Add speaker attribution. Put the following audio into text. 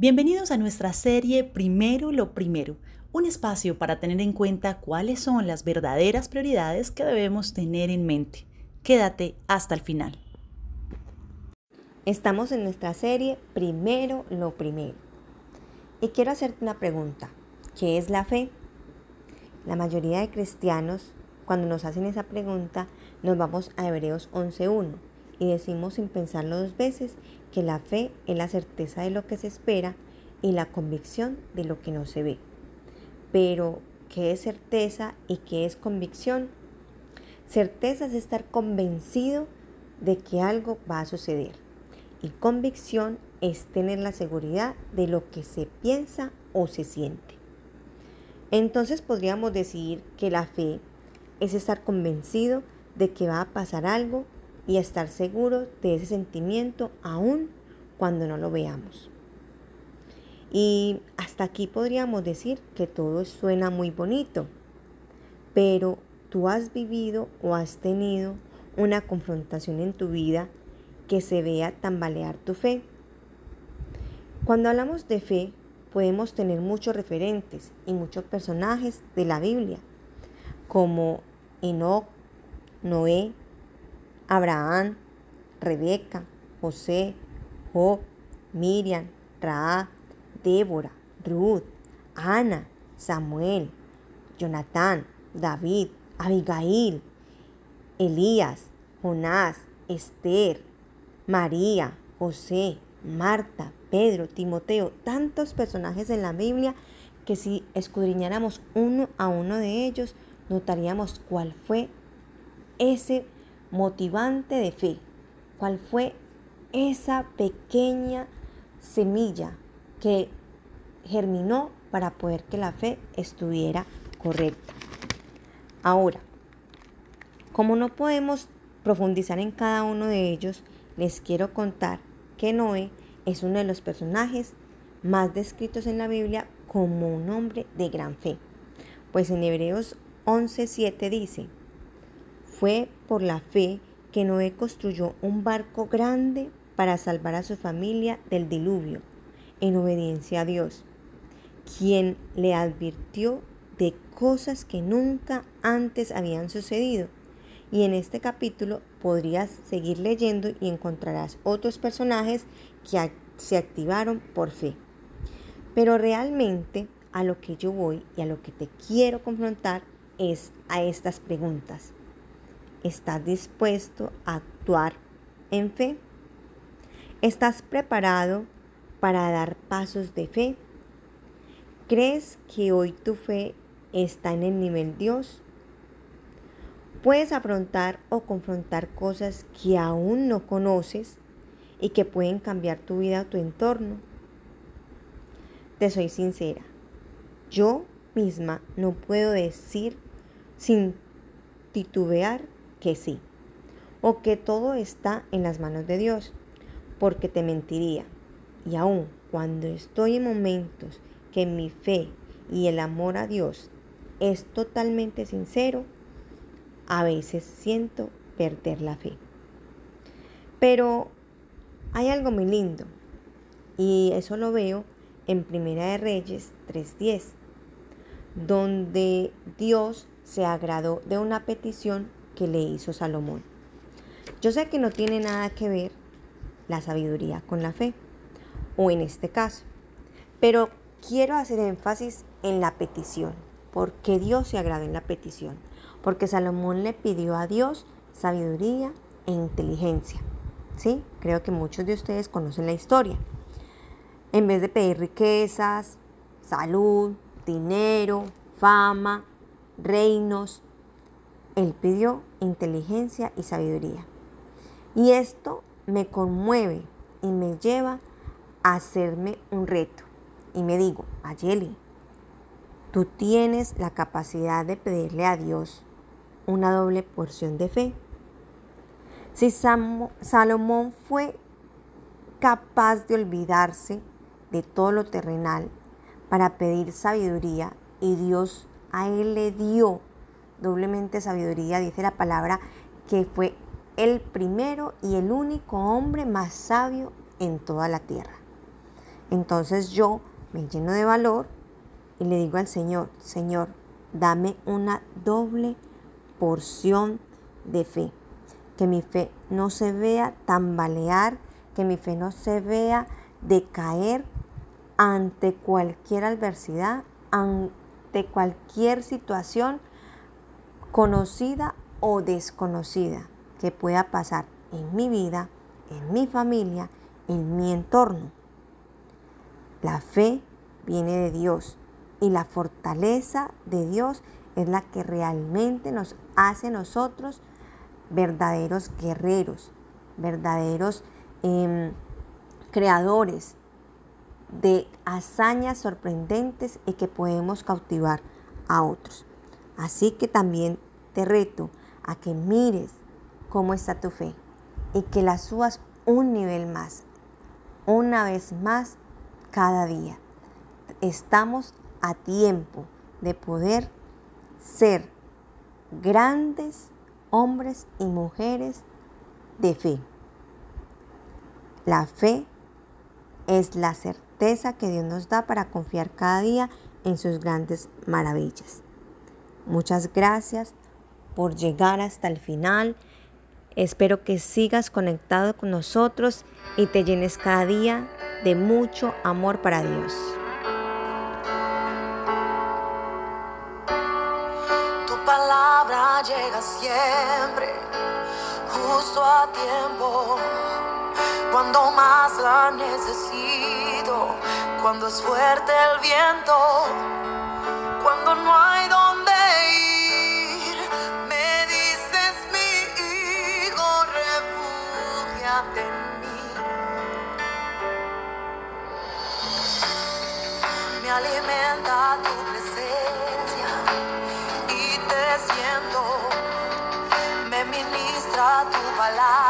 Speaker 1: Bienvenidos a nuestra serie Primero lo Primero, un espacio para tener en cuenta cuáles son las verdaderas prioridades que debemos tener en mente. Quédate hasta el final.
Speaker 2: Estamos en nuestra serie Primero lo Primero. Y quiero hacerte una pregunta. ¿Qué es la fe? La mayoría de cristianos, cuando nos hacen esa pregunta, nos vamos a Hebreos 11.1 y decimos sin pensarlo dos veces que la fe es la certeza de lo que se espera y la convicción de lo que no se ve. Pero, ¿qué es certeza y qué es convicción? Certeza es estar convencido de que algo va a suceder. Y convicción es tener la seguridad de lo que se piensa o se siente. Entonces podríamos decir que la fe es estar convencido de que va a pasar algo y estar seguro de ese sentimiento aún cuando no lo veamos. Y hasta aquí podríamos decir que todo suena muy bonito, pero tú has vivido o has tenido una confrontación en tu vida que se vea tambalear tu fe. Cuando hablamos de fe, podemos tener muchos referentes y muchos personajes de la Biblia, como Enoch, Noé, Abraham, Rebeca, José, Job, Miriam, Raab, Débora, Ruth, Ana, Samuel, Jonatán, David, Abigail, Elías, Jonás, Esther, María, José, Marta, Pedro, Timoteo, tantos personajes en la Biblia que si escudriñáramos uno a uno de ellos, notaríamos cuál fue ese motivante de fe? ¿Cuál fue esa pequeña semilla que germinó para poder que la fe estuviera correcta? Ahora, como no podemos profundizar en cada uno de ellos, les quiero contar que Noé es uno de los personajes más descritos en la Biblia como un hombre de gran fe. Pues en Hebreos 11:7 dice, fue por la fe que Noé construyó un barco grande para salvar a su familia del diluvio, en obediencia a Dios, quien le advirtió de cosas que nunca antes habían sucedido. Y en este capítulo podrías seguir leyendo y encontrarás otros personajes que se activaron por fe. Pero realmente a lo que yo voy y a lo que te quiero confrontar es a estas preguntas. ¿Estás dispuesto a actuar en fe? ¿Estás preparado para dar pasos de fe? ¿Crees que hoy tu fe está en el nivel Dios? Puedes afrontar o confrontar cosas que aún no conoces y que pueden cambiar tu vida o tu entorno. Te soy sincera, yo misma no puedo decir sin titubear que sí, o que todo está en las manos de Dios, porque te mentiría. Y aún cuando estoy en momentos que mi fe y el amor a Dios es totalmente sincero, a veces siento perder la fe. Pero hay algo muy lindo, y eso lo veo en Primera de Reyes 3.10, donde Dios se agradó de una petición que le hizo Salomón. Yo sé que no tiene nada que ver la sabiduría con la fe, o en este caso, pero quiero hacer énfasis en la petición, porque Dios se agrada en la petición, porque Salomón le pidió a Dios sabiduría e inteligencia. ¿Sí? Creo que muchos de ustedes conocen la historia. En vez de pedir riquezas, salud, dinero, fama, reinos, él pidió inteligencia y sabiduría. Y esto me conmueve y me lleva a hacerme un reto. Y me digo, Ayeli, tú tienes la capacidad de pedirle a Dios una doble porción de fe. Si Salomón fue capaz de olvidarse de todo lo terrenal para pedir sabiduría y Dios a él le dio doblemente sabiduría, dice la palabra, que fue el primero y el único hombre más sabio en toda la tierra. Entonces yo me lleno de valor y le digo al Señor, Señor, dame una doble porción de fe. Que mi fe no se vea tambalear, que mi fe no se vea decaer ante cualquier adversidad, ante cualquier situación conocida o desconocida que pueda pasar en mi vida, en mi familia, en mi entorno. La fe viene de Dios y la fortaleza de Dios es la que realmente nos hace nosotros verdaderos guerreros, verdaderos em, creadores de hazañas sorprendentes y que podemos cautivar a otros. Así que también te reto a que mires cómo está tu fe y que la subas un nivel más, una vez más cada día. Estamos a tiempo de poder ser grandes hombres y mujeres de fe. La fe es la certeza que Dios nos da para confiar cada día en sus grandes maravillas. Muchas gracias por llegar hasta el final. Espero que sigas conectado con nosotros y te llenes cada día de mucho amor para Dios.
Speaker 3: Tu palabra llega siempre, justo a tiempo, cuando más la necesito, cuando es fuerte el viento, cuando no hay tu palabra